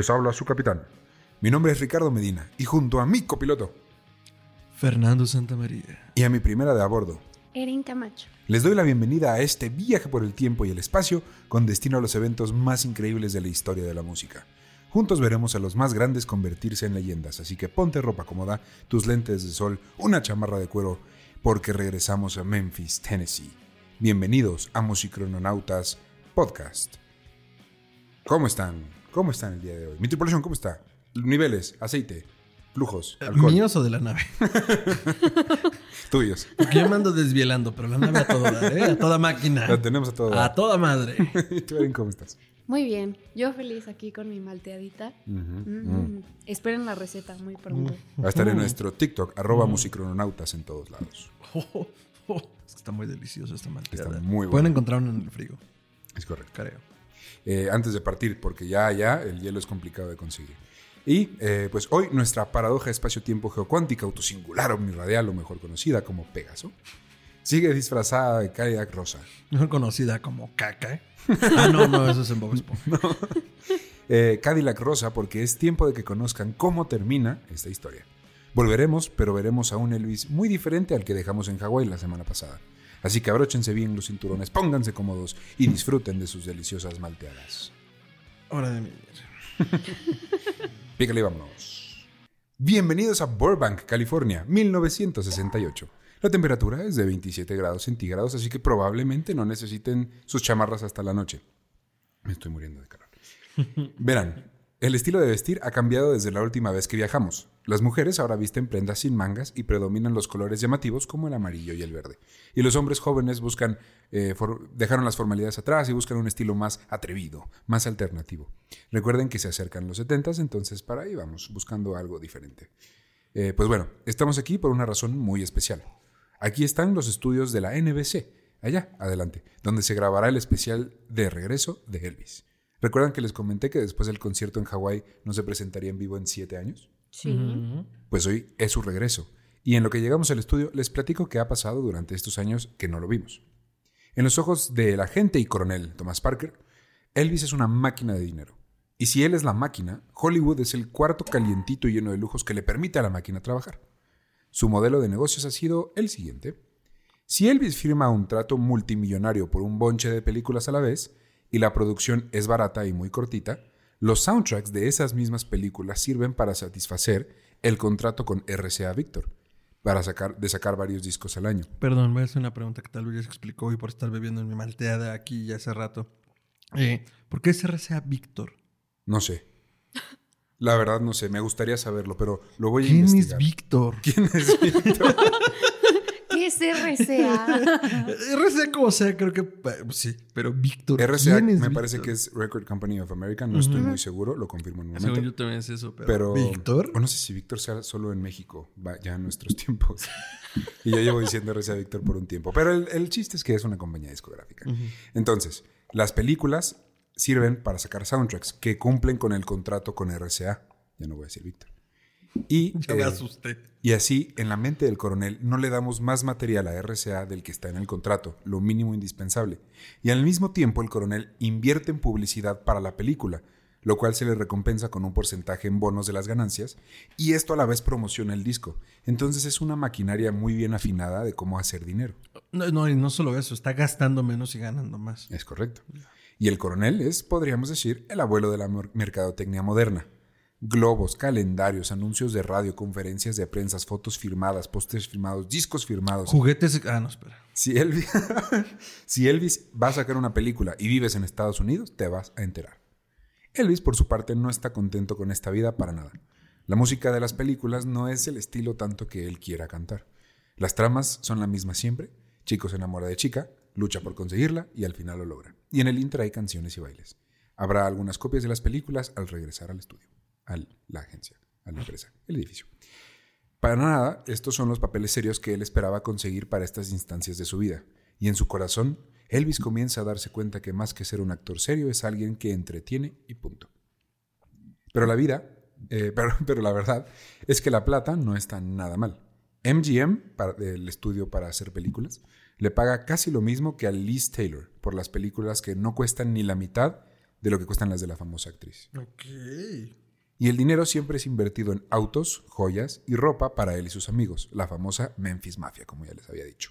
les habla su capitán. Mi nombre es Ricardo Medina y junto a mi copiloto Fernando Santamaría. y a mi primera de a bordo, Erin Camacho. les doy la bienvenida a este viaje por el tiempo y el espacio con destino a los eventos más increíbles de la historia de la música. Juntos veremos a los más grandes convertirse en leyendas, así que ponte ropa cómoda, tus lentes de sol, una chamarra de cuero, porque regresamos a Memphis, Tennessee. Bienvenidos a Musicrononautas Podcast. ¿Cómo están? ¿Cómo están el día de hoy? Mi tripulación, ¿cómo está? Niveles, aceite, flujos, alcohol. ¿Míos o de la nave? Tuyos. Porque yo me ando desvielando, pero la nave a todo dar, ¿eh? A toda máquina. La tenemos a todo. A toda madre. ¿Y tú, Erin, cómo estás? Muy bien. Yo feliz aquí con mi malteadita. Mm. Esperen la receta muy pronto. Va a estar en nuestro TikTok, arroba musicrononautas en todos lados. Oh, oh, es que está muy delicioso esta malteada. Está muy bueno. Pueden encontrar uno en el frigo, Es correcto. creo. Eh, antes de partir, porque ya, ya el hielo es complicado de conseguir. Y eh, pues hoy nuestra paradoja espacio-tiempo geocuántica autosingular omniradial, o mejor conocida como Pegaso, sigue disfrazada de Cadillac rosa. Mejor conocida como caca. ¿eh? Ah, no, no, eso es en Bob Esponja. Eh, Cadillac rosa porque es tiempo de que conozcan cómo termina esta historia. Volveremos, pero veremos a un Elvis muy diferente al que dejamos en Hawái la semana pasada. Así que abróchense bien los cinturones, pónganse cómodos y disfruten de sus deliciosas malteadas. Hora de mimir. Pícale, vámonos. Bienvenidos a Burbank, California, 1968. La temperatura es de 27 grados centígrados, así que probablemente no necesiten sus chamarras hasta la noche. Me estoy muriendo de calor. Verán, el estilo de vestir ha cambiado desde la última vez que viajamos. Las mujeres ahora visten prendas sin mangas y predominan los colores llamativos como el amarillo y el verde. Y los hombres jóvenes buscan, eh, dejaron las formalidades atrás y buscan un estilo más atrevido, más alternativo. Recuerden que se acercan los 70 entonces para ahí vamos, buscando algo diferente. Eh, pues bueno, estamos aquí por una razón muy especial. Aquí están los estudios de la NBC, allá, adelante, donde se grabará el especial de regreso de Elvis. ¿Recuerdan que les comenté que después del concierto en Hawái no se presentaría en vivo en siete años? Sí. Pues hoy es su regreso. Y en lo que llegamos al estudio les platico qué ha pasado durante estos años que no lo vimos. En los ojos del agente y coronel Thomas Parker, Elvis es una máquina de dinero. Y si él es la máquina, Hollywood es el cuarto calientito y lleno de lujos que le permite a la máquina trabajar. Su modelo de negocios ha sido el siguiente. Si Elvis firma un trato multimillonario por un bonche de películas a la vez, y la producción es barata y muy cortita, los soundtracks de esas mismas películas sirven para satisfacer el contrato con RCA Victor, para sacar, de sacar varios discos al año. Perdón, voy a hacer una pregunta que tal vez ya se explicó y por estar bebiendo en mi malteada aquí ya hace rato. Eh, ¿Por qué es RCA Víctor? No sé. La verdad no sé, me gustaría saberlo, pero lo voy a ¿Quién es investigar. Víctor? ¿Quién es Víctor? ¿Qué es RCA? RCA como sea, creo que eh, sí, pero Víctor. RCA ¿quién es me parece que es Record Company of America, no estoy muy seguro, lo confirmo en un momento. Según yo también es eso, pero. Pero, ¿Víctor? o no sé si Víctor sea solo en México, va, ya en nuestros tiempos. y yo llevo diciendo RCA Víctor por un tiempo. Pero el, el chiste es que es una compañía discográfica. Entonces, las películas sirven para sacar soundtracks que cumplen con el contrato con RCA. Ya no voy a decir Víctor. Y, me eh, asusté. y así, en la mente del coronel, no le damos más material a RCA del que está en el contrato, lo mínimo indispensable. Y al mismo tiempo, el coronel invierte en publicidad para la película, lo cual se le recompensa con un porcentaje en bonos de las ganancias, y esto a la vez promociona el disco. Entonces es una maquinaria muy bien afinada de cómo hacer dinero. No, no, y no solo eso, está gastando menos y ganando más. Es correcto. Y el coronel es, podríamos decir, el abuelo de la mer- mercadotecnia moderna. Globos, calendarios, anuncios de radio, conferencias de prensa, fotos firmadas, pósters firmados, discos firmados. Juguetes. Ah, no, espera. Si Elvis, si Elvis va a sacar una película y vives en Estados Unidos, te vas a enterar. Elvis, por su parte, no está contento con esta vida para nada. La música de las películas no es el estilo tanto que él quiera cantar. Las tramas son la misma siempre. Chico se enamora de chica, lucha por conseguirla y al final lo logra. Y en el intra hay canciones y bailes. Habrá algunas copias de las películas al regresar al estudio, a la agencia, a la empresa, el edificio. Para nada, estos son los papeles serios que él esperaba conseguir para estas instancias de su vida. Y en su corazón, Elvis comienza a darse cuenta que más que ser un actor serio es alguien que entretiene y punto. Pero la vida, eh, pero, pero la verdad es que la plata no está nada mal. MGM, para, el estudio para hacer películas, le paga casi lo mismo que a Liz Taylor por las películas que no cuestan ni la mitad de lo que cuestan las de la famosa actriz. Ok. Y el dinero siempre es invertido en autos, joyas y ropa para él y sus amigos, la famosa Memphis Mafia, como ya les había dicho.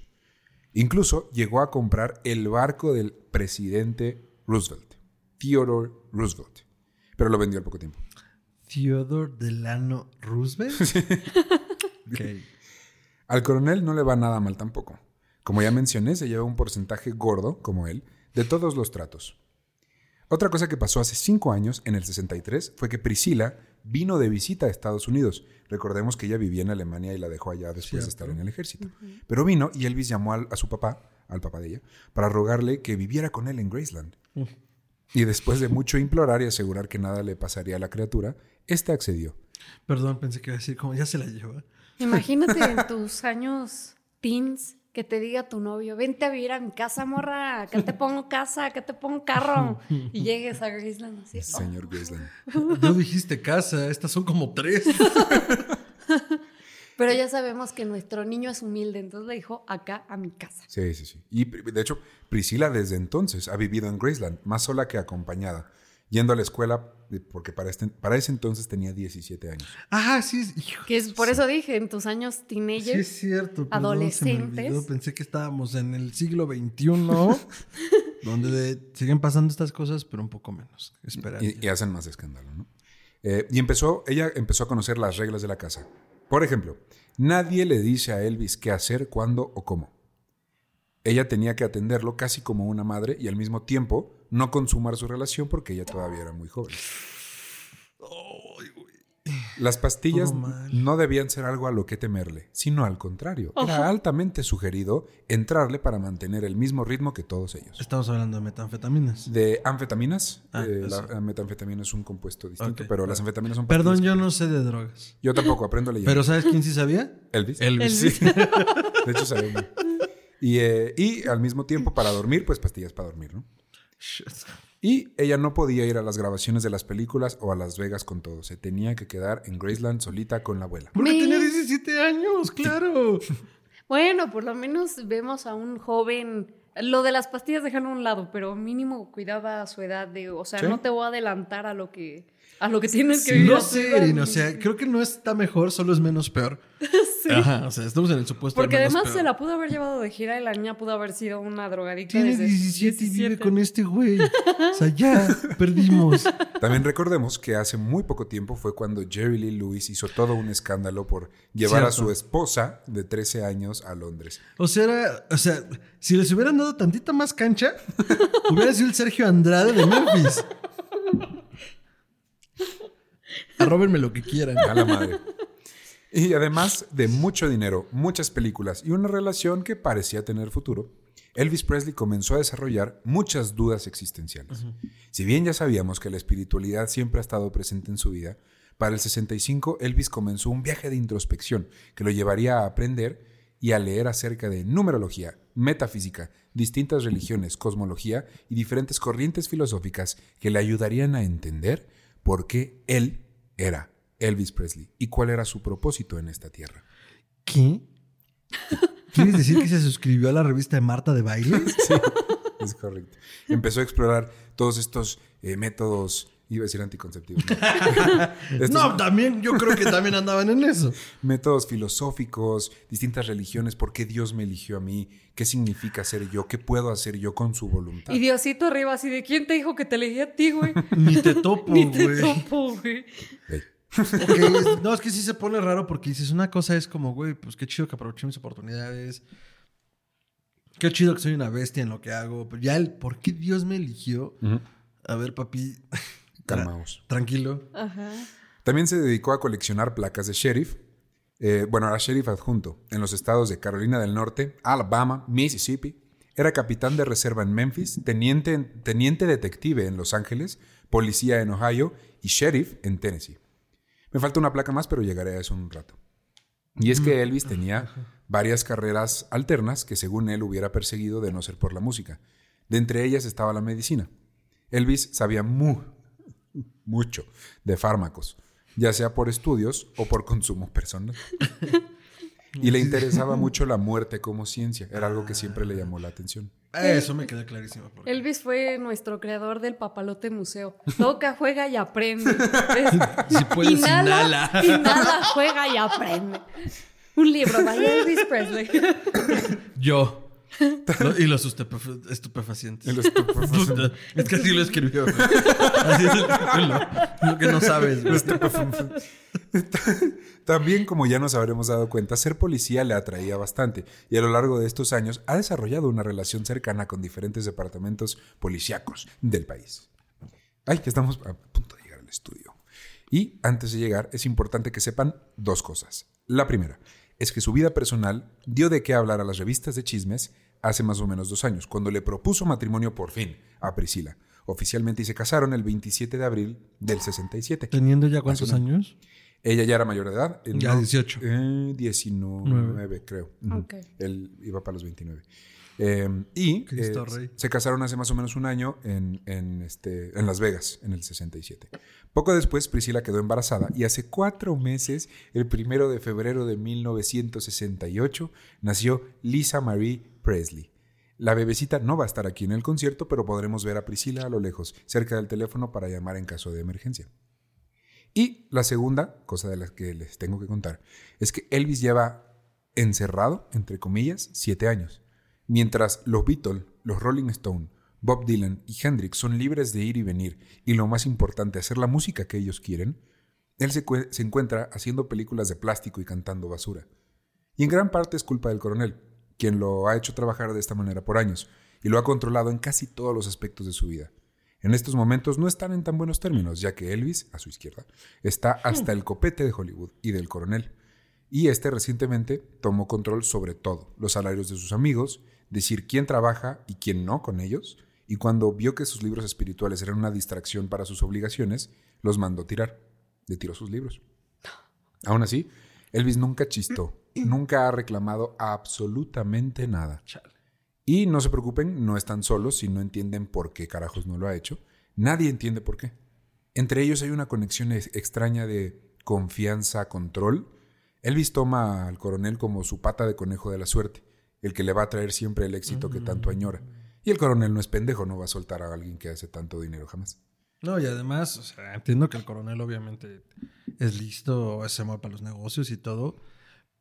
Incluso llegó a comprar el barco del presidente Roosevelt, Theodore Roosevelt, pero lo vendió al poco tiempo. Theodore Delano Roosevelt. Al coronel no le va nada mal tampoco. Como ya mencioné, se lleva un porcentaje gordo, como él, de todos los tratos. Otra cosa que pasó hace cinco años, en el 63, fue que Priscila vino de visita a Estados Unidos. Recordemos que ella vivía en Alemania y la dejó allá después de estar en el ejército. Pero vino y Elvis llamó al- a su papá, al papá de ella, para rogarle que viviera con él en Graceland. Y después de mucho implorar y asegurar que nada le pasaría a la criatura, este accedió. Perdón, pensé que iba a decir como ya se la lleva. Imagínate en tus años teens que te diga tu novio, vente a vivir a mi casa, morra, que te pongo casa, que te pongo carro. Y llegues a Graceland así. oh, Señor Graceland. No dijiste casa, estas son como tres. Pero ya sabemos que nuestro niño es humilde, entonces le dijo acá a mi casa. Sí, sí, sí. Y de hecho, Priscila desde entonces ha vivido en Graceland, más sola que acompañada, yendo a la escuela de- porque para, este- para ese entonces tenía 17 años. Ah, sí, hijo, Que es por eso dije, en tus años sí es teenagers, cierto. perdón, adolescentes. olvidó. Pensé que estábamos en el siglo XXI, donde de- siguen pasando estas cosas, pero un poco menos. Espera. Y, y hacen más escándalo, ¿no? Eh, y empezó, ella empezó a conocer las reglas de la casa. Por ejemplo, nadie le dice a Elvis qué hacer, cuándo o cómo. Ella tenía que atenderlo casi como una madre y al mismo tiempo no consumar su relación porque ella todavía era muy joven. Las pastillas no debían ser algo a lo que temerle, sino al contrario. Era altamente sugerido entrarle para mantener el mismo ritmo que todos ellos. Estamos hablando de metanfetaminas. De anfetaminas, Ah, eh, la, la metanfetamina es un compuesto distinto, pero claro. las anfetaminas son Perdón, yo no sé de drogas. Yo tampoco aprendo a leer. Pero ¿sabes quién sí sabía? Elvis. Elvis. Elvis. Sí. De hecho, sabía. Y, eh, y al mismo tiempo, para dormir, pues pastillas para dormir, ¿no? Y ella no podía ir a las grabaciones de las películas o a Las Vegas con todo. Se tenía que quedar en Graceland solita con la abuela. Porque Me- tenía 17 años, claro. Bueno, por lo menos vemos a un joven. Lo de las pastillas dejan a un lado, pero mínimo cuidaba su edad de, o sea, Sí. no te voy a adelantar a lo que a lo que tienes que vivir. No sé. Erin, o sea, creo que no está mejor, solo es menos peor. Sí. Ajá, o sea, estamos en el supuesto. Porque menos además peor. se la pudo haber llevado de gira y la niña pudo haber sido una drogadicta Tiene desde 17 y vive 17. con este güey. O sea, ya perdimos. También recordemos que hace muy poco tiempo fue cuando Jerry Lee Lewis hizo todo un escándalo por llevar a su esposa de 13 años a Londres. O sea, era- o sea, si les hubieran dado tantita más cancha, hubiera sido el Sergio Andrade de Memphis. Arróbenme lo que quieran. A la madre. Y además de mucho dinero, muchas películas y una relación que parecía tener futuro, Elvis Presley comenzó a desarrollar muchas dudas existenciales. Si bien ya sabíamos que la espiritualidad siempre ha estado presente en su vida, para el 65 Elvis comenzó un viaje de introspección que lo llevaría a aprender y a leer acerca de numerología, metafísica, distintas religiones, cosmología y diferentes corrientes filosóficas que le ayudarían a entender por qué él era Elvis Presley y cuál era su propósito en esta tierra. ¿Qué? ¿Quieres decir que se suscribió a la revista de Marta de baile? Sí, es correcto. Empezó a explorar todos estos eh, métodos, iba a decir anticonceptivos, ¿no? No, también, yo creo que también andaban en eso. métodos filosóficos, distintas religiones, por qué Dios me eligió a mí, qué significa ser yo, qué puedo hacer yo con su voluntad. Y Diosito arriba así de quién te dijo que te elegí a ti, güey. Ni te topo, Ni te güey. topo, güey. No, es que sí se pone raro porque dices, una cosa es como, güey, pues qué chido que aproveché mis oportunidades. Qué chido que soy una bestia en lo que hago. Pero ya el por qué Dios me eligió. A ver, papi. Calmaos. Tranquilo. Ajá. También se dedicó a coleccionar placas de sheriff. Eh, bueno, era sheriff adjunto en los estados de Carolina del Norte, Alabama, Mississippi. Era capitán de reserva en Memphis, teniente, teniente detective en Los Ángeles, policía en Ohio y sheriff en Tennessee. Me falta una placa más, pero llegaré a eso en un rato. Y es que Elvis tenía varias carreras alternas que según él hubiera perseguido de no ser por la música. De entre ellas estaba la medicina. Elvis sabía mu- mucho de fármacos, ya sea por estudios o por consumo personal. Y le interesaba mucho la muerte como ciencia, era algo que siempre le llamó la atención. Eso me queda clarísimo. porque- Elvis fue nuestro creador del papalote museo. Toca, juega y aprende. Si puedes, inhala, inhala. inhala, juega y aprende. Un libro, vaya Elvis Presley. Yo. Y los estupefa- estupefacientes. Es que así lo escribió. güey. Así es lo, lo que no sabes. güey. También, como ya nos habremos dado cuenta, ser policía le atraía bastante y a lo largo de estos años ha desarrollado una relación cercana con diferentes departamentos policíacos del país. Ay, que estamos a punto de llegar al estudio. Y antes de llegar, es importante que sepan dos cosas. La primera es que su vida personal dio de qué hablar a las revistas de chismes hace más o menos dos años, cuando le propuso matrimonio por fin a Priscila, oficialmente y se casaron el 27 de abril del 67. ¿Teniendo ya cuántos años? Ella ya era mayor de edad. Ya 18. eh, 19, creo. Ujú. Ok. Él iba para los 29. Eh, y Cristo eh, Rey. se casaron hace más o menos un año en, en, este, en Las Vegas, en el 67. Poco después, Priscila quedó embarazada y hace cuatro meses, el primero de febrero de 1968, nació Lisa Marie Presley. La bebecita no va a estar aquí en el concierto, pero podremos ver a Priscila a lo lejos, cerca del teléfono para llamar en caso de emergencia. Y la segunda, cosa de la que les tengo que contar, es que Elvis lleva encerrado, entre comillas, siete años. Mientras los Beatles, los Rolling Stone, Bob Dylan y Hendrix son libres de ir y venir y lo más importante, hacer la música que ellos quieren, él se encuentra haciendo películas de plástico y cantando basura. Y en gran parte es culpa del coronel, quien lo ha hecho trabajar de esta manera por años y lo ha controlado en casi todos los aspectos de su vida. En estos momentos no están en tan buenos términos, ya que Elvis, a su izquierda, está hasta el copete de Hollywood y del coronel. Y este recientemente tomó control sobre todo, los salarios de sus amigos, decir quién trabaja y quién no con ellos, y cuando vio que sus libros espirituales eran una distracción para sus obligaciones, los mandó tirar. Le tiró sus libros. Aún así, Elvis nunca chistó, nunca ha reclamado absolutamente nada. Chale. Y no se preocupen, no están solos si no entienden por qué carajos no lo ha hecho. Nadie entiende por qué. Entre ellos hay una conexión ex- extraña de confianza-control. Elvis toma al coronel como su pata de conejo de la suerte, el que le va a traer siempre el éxito que tanto añora. Y el coronel no es pendejo, no va a soltar a alguien que hace tanto dinero jamás. No, y además, o sea, entiendo que el coronel obviamente es listo, se mueve para los negocios y todo.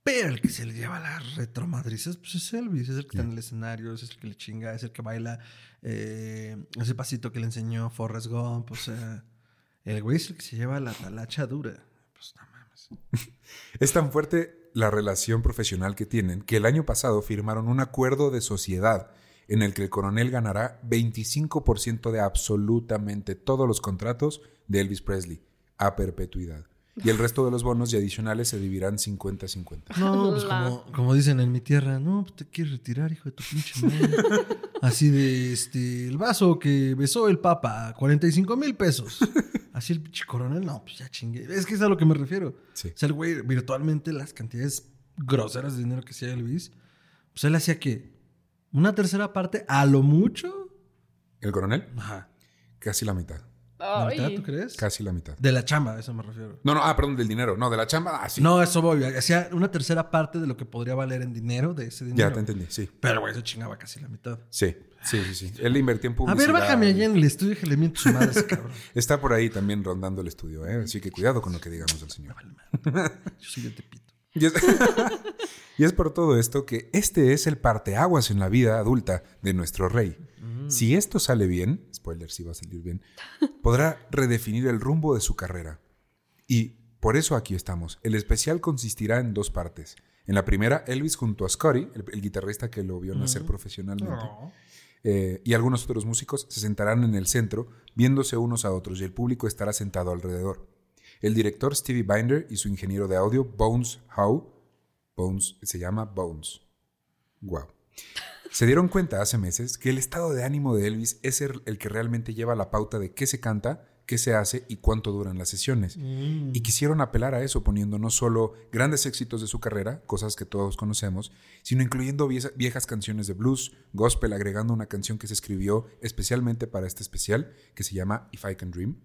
Pero el que se le lleva las retromadrices, pues es Elvis, es el que está en el escenario, es el que le chinga, es el que baila eh, ese pasito que le enseñó Forrest Gump, o sea, el güey es el que se lleva la talacha dura. Pues no mames. Es tan fuerte la relación profesional que tienen que el año pasado firmaron un acuerdo de sociedad en el que el coronel ganará 25% de absolutamente todos los contratos de Elvis Presley a perpetuidad. Y el resto de los bonos y adicionales se dividirán 50-50. No, pues como, como dicen en mi tierra, no, pues te quieres retirar, hijo de tu pinche madre. Así de, este, el vaso que besó el papa, 45 mil pesos. Así el pinche coronel, no, pues ya chingue. Es que es a lo que me refiero. Sí. O sea, el güey, virtualmente las cantidades groseras de dinero que hacía Elvis, pues él hacía que una tercera parte, a lo mucho. ¿El coronel? Ajá. Casi la mitad. ¿La mitad, tú crees? Casi la mitad. De la chamba, a eso me refiero. No, no, ah, perdón, del dinero. No, de la chamba, ah, sí. No, eso voy. Hacía una tercera parte de lo que podría valer en dinero de ese dinero. ya te entendí, sí. Pero, güey, se chingaba casi la mitad. Sí, sí, sí, sí. Él le invertía en A publicidad. ver, bájame allá en el estudio que le miento su madre a ese cabrón. Está por ahí también rondando el estudio, ¿eh? Así que cuidado con lo que digamos del señor. Yo soy de Tepito. Y es, y es por todo esto que este es el parteaguas en la vida adulta de nuestro rey. Si esto sale bien, spoiler si va a salir bien, podrá redefinir el rumbo de su carrera. Y por eso aquí estamos. El especial consistirá en dos partes. En la primera, Elvis junto a Scotty, el, el guitarrista que lo vio nacer profesionalmente, eh, y algunos otros músicos se sentarán en el centro, viéndose unos a otros, y el público estará sentado alrededor. El director Stevie Binder y su ingeniero de audio, Bones Howe, Bones se llama Bones. Wow. Se dieron cuenta hace meses que el estado de ánimo de Elvis es el, el que realmente lleva la pauta de qué se canta, qué se hace y cuánto duran las sesiones. Y quisieron apelar a eso poniendo no solo grandes éxitos de su carrera, cosas que todos conocemos, sino incluyendo vieja- viejas canciones de blues, gospel, agregando una canción que se escribió especialmente para este especial, que se llama If I Can Dream,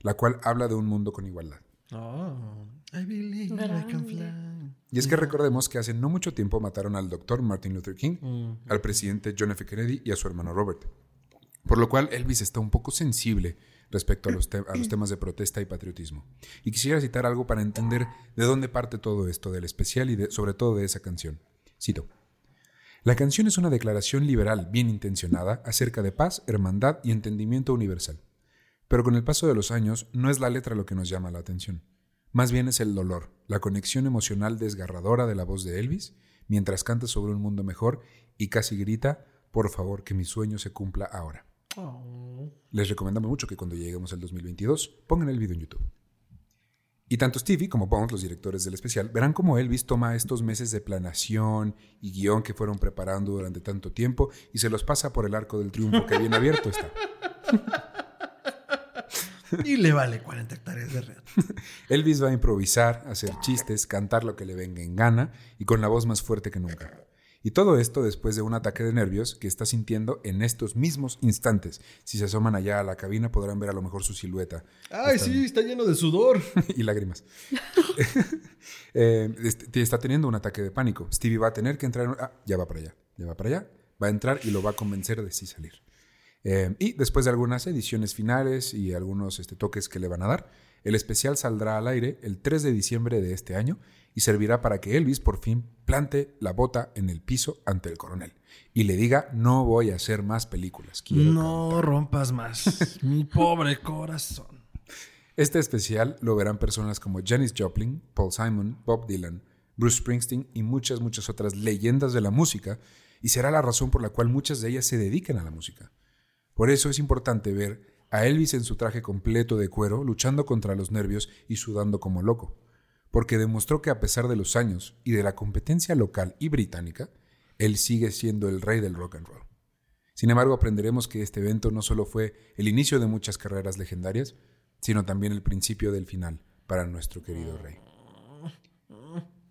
la cual habla de un mundo con igualdad. Oh, I believe I can fly. Y es que recordemos que hace no mucho tiempo mataron al doctor Martin Luther King, al presidente John F. Kennedy y a su hermano Robert. Por lo cual Elvis está un poco sensible respecto a los, a los, temas de protesta y patriotismo. Y quisiera citar algo para entender de dónde parte todo esto del especial y de, sobre todo de esa canción. Cito. La canción es una declaración liberal bien intencionada acerca de paz, hermandad y entendimiento universal. Pero con el paso de los años no es la letra lo que nos llama la atención. Más bien es el dolor, la conexión emocional desgarradora de la voz de Elvis, mientras canta sobre un mundo mejor y casi grita, por favor, que mi sueño se cumpla ahora. Oh. Les recomendamos mucho que cuando lleguemos al 2022 pongan el video en YouTube. Y tanto Stevie como Bones, los directores del especial, verán cómo Elvis toma estos meses de planación y guion que fueron preparando durante tanto tiempo y se los pasa por el arco del triunfo que bien abierto está. Y le vale 40 hectáreas de red. Elvis va a improvisar, hacer chistes, cantar lo que le venga en gana y con la voz más fuerte que nunca. Y todo esto después de un ataque de nervios que está sintiendo en estos mismos instantes. Si se asoman allá a la cabina podrán ver a lo mejor su silueta. ¡Ay, sí! Está lleno de sudor. y lágrimas. eh, este, está teniendo un ataque de pánico. Stevie va a tener que entrar... Ah, ya va para allá. Ya va para allá. Va a entrar y lo va a convencer de sí salir. Eh, y después de algunas ediciones finales y algunos este, toques que le van a dar, el especial saldrá al aire el 3 de diciembre de este año y servirá para que Elvis por fin plante la bota en el piso ante el coronel y le diga no voy a hacer más películas. no rompas más, mi pobre corazón. Este especial lo verán personas como Janis Joplin, Paul Simon, Bob Dylan, Bruce Springsteen y muchas, muchas otras leyendas de la música y será la razón por la cual muchas de ellas se dedican a la música. Por eso es importante ver a Elvis en su traje completo de cuero, luchando contra los nervios y sudando como loco, porque demostró que a pesar de los años y de la competencia local y británica, él sigue siendo el rey del rock and roll. Sin embargo, aprenderemos que este evento no solo fue el inicio de muchas carreras legendarias, sino también el principio del final para nuestro querido rey.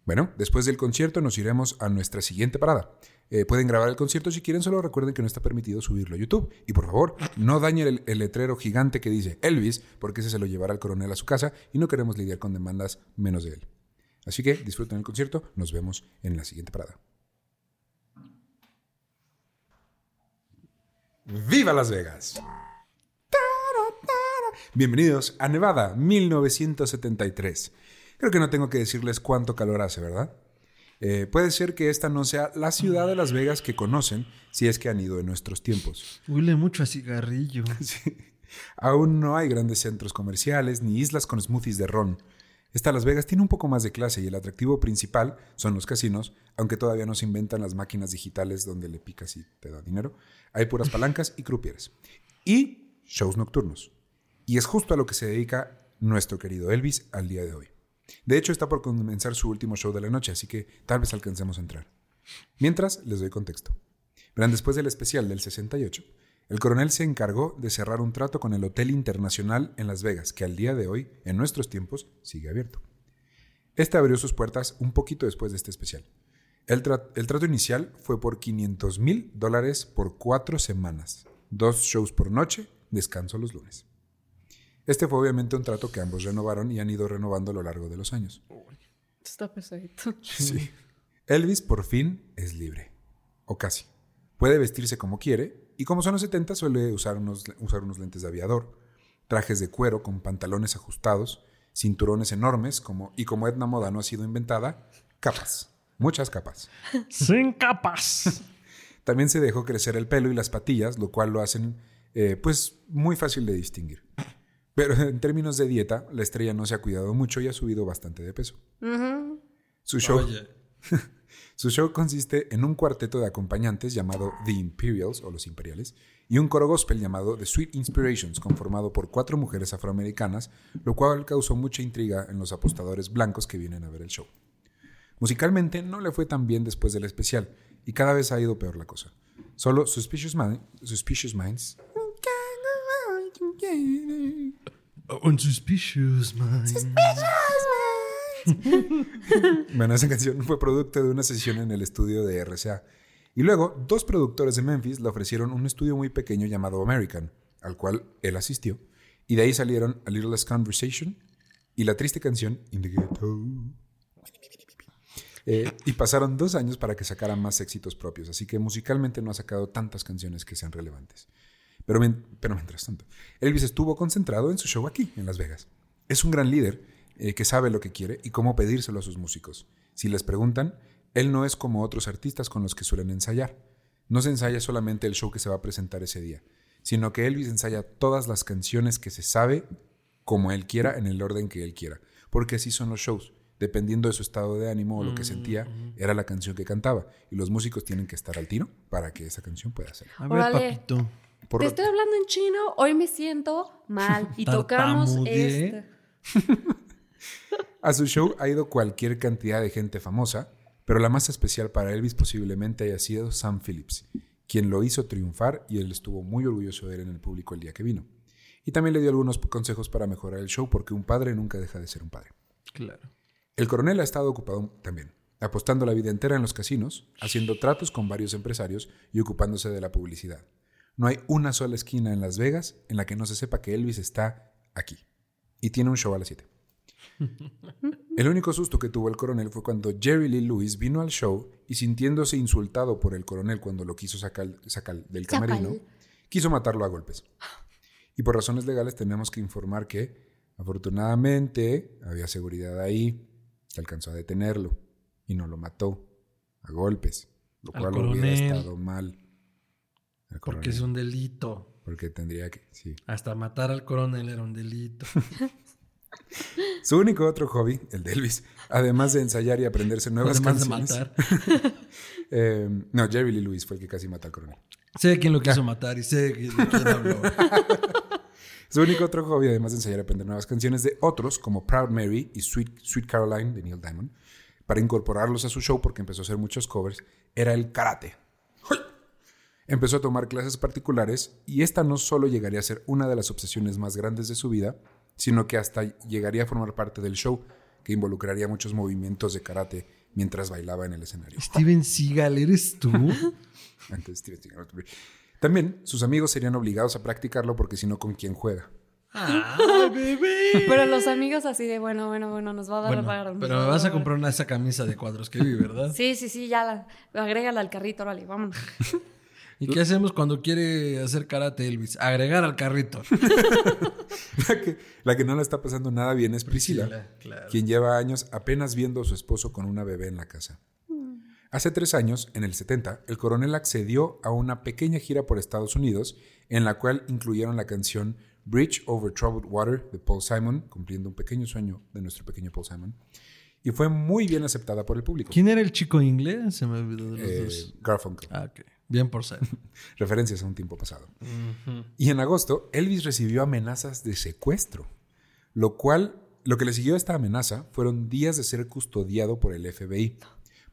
Bueno, después del concierto nos iremos a nuestra siguiente parada, eh, pueden grabar el concierto si quieren, solo recuerden que no está permitido subirlo a YouTube. Y por favor, no dañen el, letrero gigante que dice Elvis, porque ese se lo llevará el coronel a su casa y no queremos lidiar con demandas menos de él. Así que disfruten el concierto, nos vemos en la siguiente parada. ¡Viva Las Vegas! Bienvenidos a Nevada 1973. Creo que no tengo que decirles cuánto calor hace, ¿verdad? Eh, puede ser que esta no sea la ciudad de Las Vegas que conocen si es que han ido en nuestros tiempos. Huele mucho a cigarrillo. Aún no hay grandes centros comerciales ni islas con smoothies de ron. Esta Las Vegas tiene un poco más de clase y el atractivo principal son los casinos, aunque todavía no se inventan las máquinas digitales donde le picas y te da dinero. Hay puras palancas y crupieres. Y shows nocturnos. Y es justo a lo que se dedica nuestro querido Elvis al día de hoy. De hecho, está por comenzar su último show de la noche, así que tal vez alcancemos a entrar. Mientras, les doy contexto. Verán, después del especial del 68, el coronel se encargó de cerrar un trato con el Hotel Internacional en Las Vegas, que al día de hoy, en nuestros tiempos, sigue abierto. Este abrió sus puertas un poquito después de este especial. El, el trato inicial fue por 500 mil dólares por cuatro semanas, dos shows por noche, descanso los lunes. Este fue obviamente un trato que ambos renovaron y han ido renovando a lo largo de los años. Está pesadito. Sí. Elvis por fin es libre. O casi. Puede vestirse como quiere y como son los 70 suele usar unos, usar unos lentes de aviador, trajes de cuero con pantalones ajustados, cinturones enormes como, y como Edna Moda no ha sido inventada, capas. Muchas capas. Sin capas. También se dejó crecer el pelo y las patillas, lo cual lo hacen eh, pues muy fácil de distinguir. Pero en términos de dieta, la estrella no se ha cuidado mucho y ha subido bastante de peso. Su show. Su show consiste en un cuarteto de acompañantes llamado The Imperials o los Imperiales y un coro gospel llamado The Sweet Inspirations, conformado por cuatro mujeres afroamericanas, lo cual causó mucha intriga en los apostadores blancos que vienen a ver el show. Musicalmente no le fue tan bien después del especial y cada vez ha ido peor la cosa. Solo Suspicious, Suspicious Minds Unsuspicious Minds. bueno, esa canción fue producto de una sesión en el estudio de RCA. Y luego, dos productores de Memphis le ofrecieron un estudio muy pequeño llamado American, al cual él asistió. Y de ahí salieron A Little Less Conversation y la triste canción In the Ghetto. Eh, y pasaron dos años para que sacara más éxitos propios, así que musicalmente no ha sacado tantas canciones que sean relevantes. Pero, mientras tanto, Elvis estuvo concentrado en su show aquí, en Las Vegas. Es un gran líder eh, que sabe lo que quiere y cómo pedírselo a sus músicos. Si les preguntan, él no es como otros artistas con los que suelen ensayar. No se ensaya solamente el show que se va a presentar ese día, sino que Elvis ensaya todas las canciones que se sabe como él quiera, en el orden que él quiera. Porque así son los shows. Dependiendo de su estado de ánimo o lo que sentía, era la canción que cantaba. Y los músicos tienen que estar al tiro para que esa canción pueda ser. A ver, papito. Por- Te estoy hablando en chino, hoy me siento mal. Y tocamos este. A su show ha ido cualquier cantidad de gente famosa, pero la más especial para Elvis posiblemente haya sido Sam Phillips, quien lo hizo triunfar y él estuvo muy orgulloso de él en el público el día que vino. Y también le dio algunos consejos para mejorar el show porque un padre nunca deja de ser un padre. Claro. El coronel ha estado ocupado también, apostando la vida entera en los casinos, haciendo tratos con varios empresarios y ocupándose de la publicidad. No hay una sola esquina en Las Vegas en la que no se sepa que Elvis está aquí. Y tiene un show a las 7. El único susto que tuvo el coronel fue cuando Jerry Lee Lewis vino al show y sintiéndose insultado por el coronel cuando lo quiso sacar, sacar del camerino, quiso matarlo a golpes. Y por razones legales tenemos que informar que, afortunadamente, había seguridad ahí, que alcanzó a detenerlo y no lo mató a golpes, lo Al cual hubiera estado mal. Porque es un delito. porque tendría que, sí. Hasta matar al coronel era un delito. Su único otro hobby, el de Elvis, además de ensayar y aprenderse nuevas Además de canciones. matar. Eh, no, Jerry Lee Lewis fue el que casi mata al coronel. Sé quién lo quiso matar y sé de quién habló. Su único otro hobby, además de ensayar y aprender nuevas canciones de otros, como Proud Mary y Sweet, Sweet Caroline de Neil Diamond, para incorporarlos a su show porque empezó a hacer muchos covers, era el karate. Empezó a tomar clases particulares y esta no solo llegaría a ser una de las obsesiones más grandes de su vida, sino que hasta llegaría a formar parte del show, que involucraría muchos movimientos de karate mientras bailaba en el escenario. Steven Seagal, ¿eres tú? Antes Steven Seagal. También sus amigos serían obligados a practicarlo porque si no, ¿con quién juega? ¡Ay, bebé! Pero los amigos así de, bueno, bueno, bueno, nos va a dar Bueno, para- nos pero me vas a comprar una, esa camisa de cuadros que vi, ¿verdad? Sí, sí, sí, ya la, agrégala al carrito, órale, vámonos. ¿Y qué hacemos cuando quiere hacer karate Elvis? Agregar al carrito. La que, la que no la está pasando nada bien es Priscila, Priscila, claro. quien lleva años apenas viendo a su esposo con una bebé en la casa. Hace tres años, en el 70, el coronel accedió a una pequeña gira por Estados Unidos en la cual incluyeron la canción Bridge Over Troubled Water de Paul Simon, cumpliendo un pequeño sueño de nuestro pequeño Paul Simon, y fue muy bien aceptada por el público. ¿Quién era el chico inglés? Se me olvidó de los Eh, dos. Garfunkel. Ah, ok. Bien por ser. referencias a un tiempo pasado. Y en agosto, Elvis recibió amenazas de secuestro, lo cual, lo que le siguió a esta amenaza fueron días de ser custodiado por el FBI,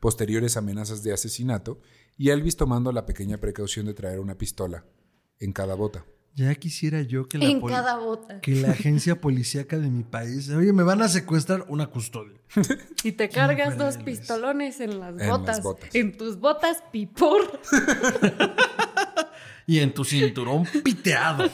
posteriores amenazas de asesinato y Elvis tomando la pequeña precaución de traer una pistola en cada bota. Ya quisiera yo que la, En poli- cada bota. que la agencia policíaca de mi país, oye, me van a secuestrar una custodia. Y te cargas dos Elvis. pistolones en las En las botas. botas. En tus botas, pipor. Y en tu cinturón piteado.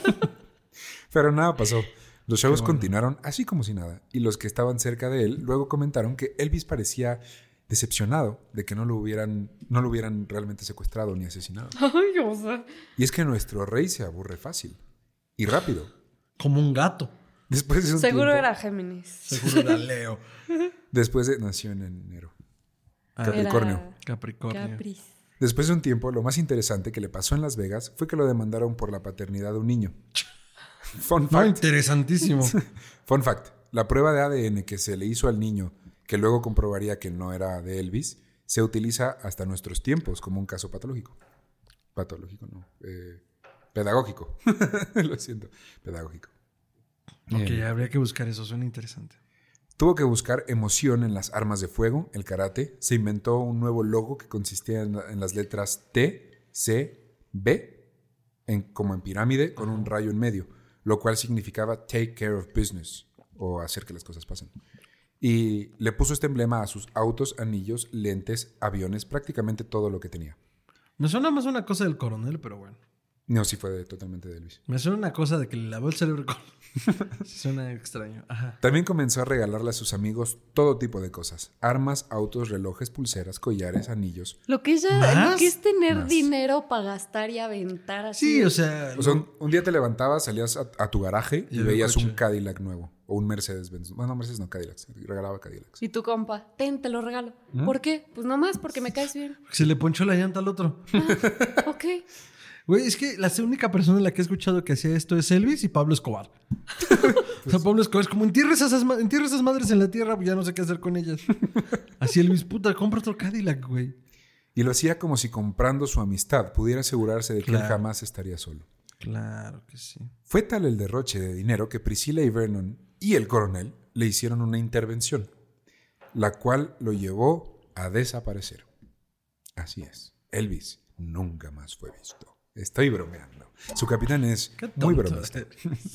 Pero nada pasó. Los shows continuaron así como si nada, y los que estaban cerca de él luego comentaron que Elvis parecía decepcionado de que no lo hubieran, no lo hubieran realmente secuestrado ni asesinado. Ay, o sea. Y es que nuestro rey se aburre fácil y rápido. Como un gato. Después de un Seguro tiempo- era Géminis. Seguro era Leo. Después de nació en enero. Ah, Capricornio. Capricornio. Capris. Después de un tiempo, lo más interesante que le pasó en Las Vegas fue que lo demandaron por la paternidad de un niño. Fun No, fact. interesantísimo. Fun fact. La prueba de ADN que se le hizo al niño, que luego comprobaría que no era de Elvis, se utiliza hasta nuestros tiempos como un caso patológico. Patológico, no. eh, pedagógico. lo siento. Pedagógico. ok, habría que buscar eso, suena interesante. Tuvo que buscar emoción en las armas de fuego, el karate. Se inventó un nuevo logo que consistía en, en las letras T, C, B, en- como en pirámide, con un rayo en medio, lo cual significaba take care of business o hacer que las cosas pasen. Y le puso este emblema a sus autos, anillos, lentes, aviones, prácticamente todo lo que tenía. Me suena más una cosa del coronel, pero bueno. No, sí fue de- totalmente de Elvis. Me suena una cosa de que le lavó el cerebro con... Suena extraño. Ajá. También comenzó a regalarle a sus amigos todo tipo de cosas. Armas, autos, relojes, pulseras, collares, anillos. Lo que, ella, ¿Más? lo que es tener Más. dinero para gastar y aventar así. Sí, o sea... O sea, un, un día te levantabas, salías a, a tu garaje y, veías coche. un Cadillac nuevo. O un Mercedes-Benz. Bueno, Mercedes no, Cadillacs. Regalaba Cadillacs. Y tu compa, ten, te lo regalo. ¿Mm? ¿Por qué? Pues nomás porque me caes bien. Se le ponchó la llanta al otro. Ok. Güey, es que la única persona en la que he escuchado que hacía esto es Elvis y Pablo Escobar. o sea, Pablo Escobar es como entierra esas, entierra esas madres en la tierra, pues ya no sé qué hacer con ellas. Así Elvis, puta, compra otro Cadillac, güey. Y lo hacía como si comprando su amistad pudiera asegurarse de que él jamás estaría solo. Claro que sí. Fue tal el derroche de dinero que Priscilla y Vernon y el coronel le hicieron una intervención, la cual lo llevó a desaparecer. Así es, Elvis nunca más fue visto. Estoy bromeando. Su capitán es muy bromista,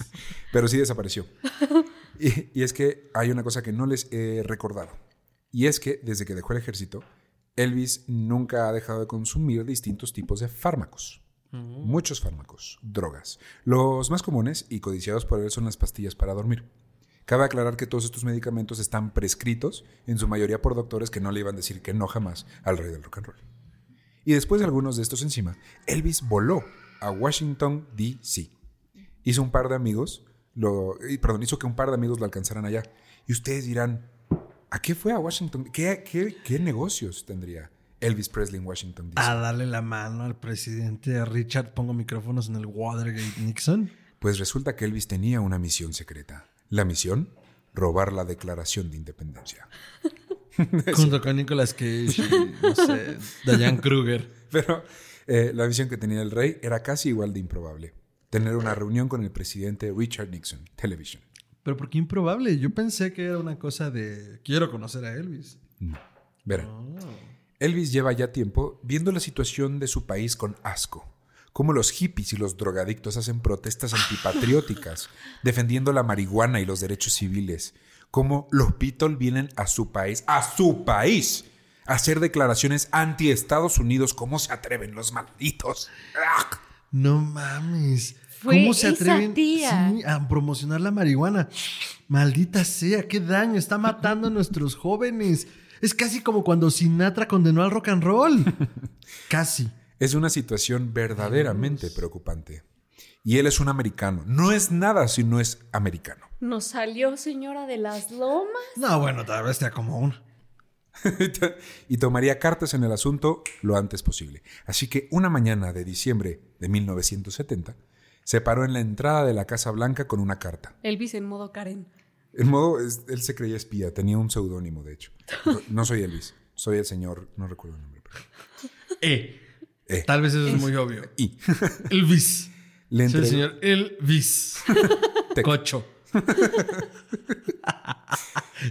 pero sí desapareció. Y, y es que hay una cosa que no les he recordado. Y es que desde que dejó el ejército, Elvis nunca ha dejado de consumir distintos tipos de fármacos. Muchos fármacos, drogas. Los más comunes y codiciados por él son las pastillas para dormir. Cabe aclarar que todos estos medicamentos están prescritos, en su mayoría por doctores que no le iban a decir que no jamás al rey del rock and roll. Y después de algunos de estos encima, Elvis voló a Washington, D.C. Hizo un par de amigos, lo, perdón, hizo que un par de amigos lo alcanzaran allá. Y ustedes dirán, ¿a qué fue a Washington? ¿Qué, qué, qué negocios tendría Elvis Presley en Washington, D.C.? A darle la mano al presidente Richard, pongo micrófonos en el Watergate Nixon. Pues resulta que Elvis tenía una misión secreta. La misión, robar la Declaración de Independencia. Junto con Nicolas Cage y, no sé, Diane Kruger. Pero eh, la misión que tenía el rey era casi igual de improbable. Tener una reunión con el presidente Richard Nixon, Television. Pero ¿por qué improbable? Yo pensé que era una cosa de quiero conocer a Elvis. No. Verán. Elvis lleva ya tiempo viendo la situación de su país con asco. Cómo los hippies y los drogadictos hacen protestas antipatrióticas, defendiendo la marihuana y los derechos civiles. Cómo los Beatles vienen a su país, a su país, a hacer declaraciones anti-Estados Unidos. ¿Cómo se atreven los malditos? ¡Ah! No mames. Fue ¿Cómo se atreven sí, a promocionar la marihuana? Maldita sea, qué daño. Está matando a nuestros jóvenes. Es casi como cuando Sinatra condenó al rock and roll. Casi. Es una situación verdaderamente preocupante. Y él es un americano. No es nada si no es americano. Nos salió señora de las lomas. No, bueno, tal vez sea como una. y tomaría cartas en el asunto lo antes posible. Así que una mañana de diciembre de 1970, se paró en la entrada de la Casa Blanca con una carta. Elvis en modo Karen. En modo, es- él se creía espía, tenía un seudónimo, de hecho. No, soy Elvis, soy el señor, no recuerdo el nombre. pero- E. Eh. Tal vez eso es muy obvio. Y Elvis. le el señor Elvis. Te- Cocho.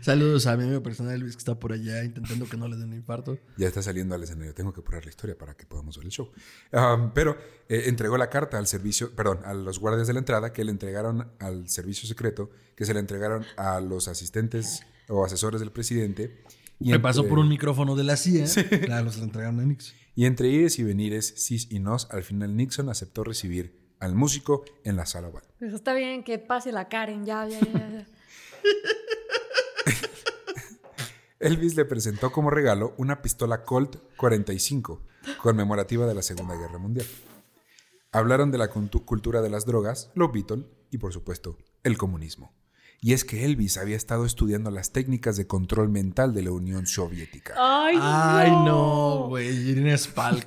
Saludos a mi amigo personal Elvis que está por allá intentando que no le dé un infarto. ya está saliendo al escenario, tengo que apurar la historia para que podamos ver el show. Um, pero eh, entregó la carta al servicio, perdón, a los guardias de la entrada que le entregaron al servicio secreto, que se le entregaron a los asistentes o asesores del presidente. Y Me pasó por un micrófono de la CIA. Claro, se lo entregaron a Nixon. Y entre ires y venires, sis y nos, al final Nixon aceptó recibir al músico en la sala oval. Pues está bien que pase la Karen, ya, ya, ya. ya. Elvis le presentó como regalo una pistola Colt 45, conmemorativa de la Segunda Guerra Mundial. Hablaron de la cultu- cultura de las drogas, los Beatles y, por supuesto, el comunismo. Y es que Elvis había estado estudiando las técnicas de control mental de la Unión Soviética. Ay, Ay, no, güey.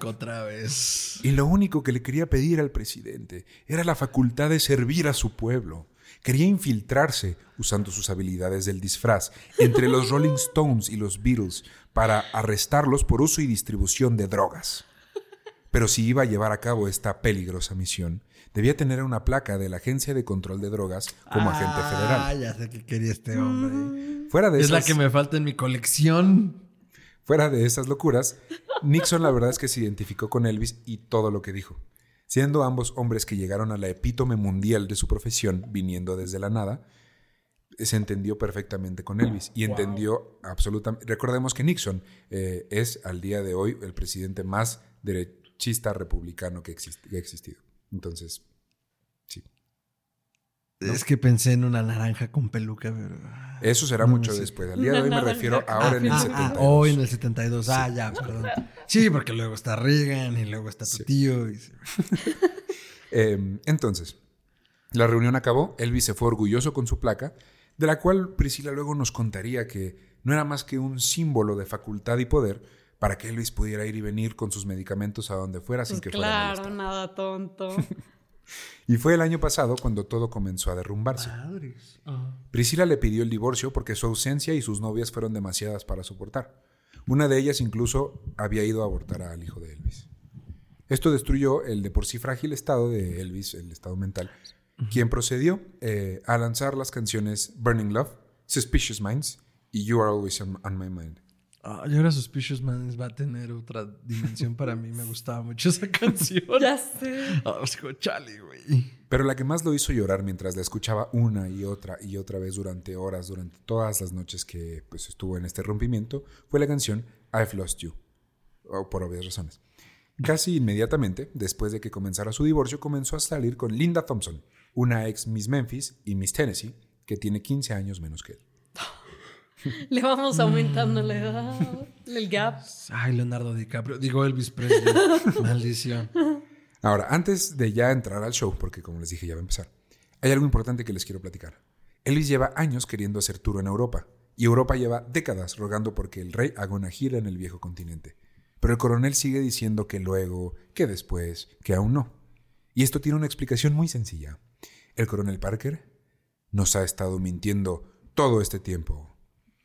Otra vez. Y lo único que le quería pedir al presidente era la facultad de servir a su pueblo. Quería infiltrarse, usando sus habilidades del disfraz, entre los Rolling Stones y los Beatles para arrestarlos por uso y distribución de drogas. Pero si iba a llevar a cabo esta peligrosa misión, debía tener una placa de la Agencia de Control de Drogas como agente Ah, federal. ya sé que quería este hombre. Fuera de Es la que me falta en mi colección. Fuera de esas locuras, Nixon la verdad es que se identificó con Elvis y todo lo que dijo. Siendo ambos hombres que llegaron a la epítome mundial de su profesión, viniendo desde la nada, se entendió perfectamente con Elvis y entendió absolutamente... Recordemos que Nixon eh, es al día de hoy el presidente más derechista republicano que ha existido. Entonces, sí. Es que pensé en una naranja con peluca, pero... Eso será No, mucho sí. después. Al día de hoy me refiero ahora en el Ah, ah, 72. hoy en el 72. Ah, ya, perdón. Sí, porque luego está Reagan y luego está tu Sí. tío. y- Eh, entonces, la reunión acabó, Elvis se fue orgulloso con su placa, de la cual Priscila luego nos contaría que no era más que un símbolo de facultad y poder para que Elvis pudiera ir y venir con sus medicamentos a donde fuera sin Pues que fuera claro, nada tonto. Y fue el año pasado cuando todo comenzó a derrumbarse. Madres. Priscila le pidió el divorcio porque su ausencia y sus novias fueron demasiadas para soportar. Una de ellas incluso había ido a abortar al hijo de Elvis. Esto destruyó el de por sí frágil estado de Elvis, el estado mental, quien procedió eh, a lanzar las canciones Burning Love, Suspicious Minds y You Are Always on, on My Mind. Ah, y ahora Suspicious Minds va a tener otra dimensión para mí. Me gustaba mucho esa canción. ya sé. Ah, o sea, como, chale, güey. Pero la que más lo hizo llorar mientras la escuchaba una y otra y otra vez durante horas, durante todas las noches que pues, estuvo en este rompimiento, fue la canción I've Lost You, o por obvias razones. Casi inmediatamente, después de que comenzara su divorcio, comenzó a salir con Linda Thompson, una ex Miss Memphis y Miss Tennessee, que tiene 15 años menos que él. Le vamos aumentando la edad, el gap. Ay, Leonardo DiCaprio. Digo Elvis Presley. Maldición. Ahora, antes de ya entrar al show, porque como les dije ya va a empezar, hay algo importante que les quiero platicar. Elvis lleva años queriendo hacer tour en Europa, y Europa lleva décadas rogando porque el rey haga una gira en el viejo continente. Pero el coronel sigue diciendo que luego, que después, que aún no. Y esto tiene una explicación muy sencilla. El coronel Parker nos ha estado mintiendo todo este tiempo.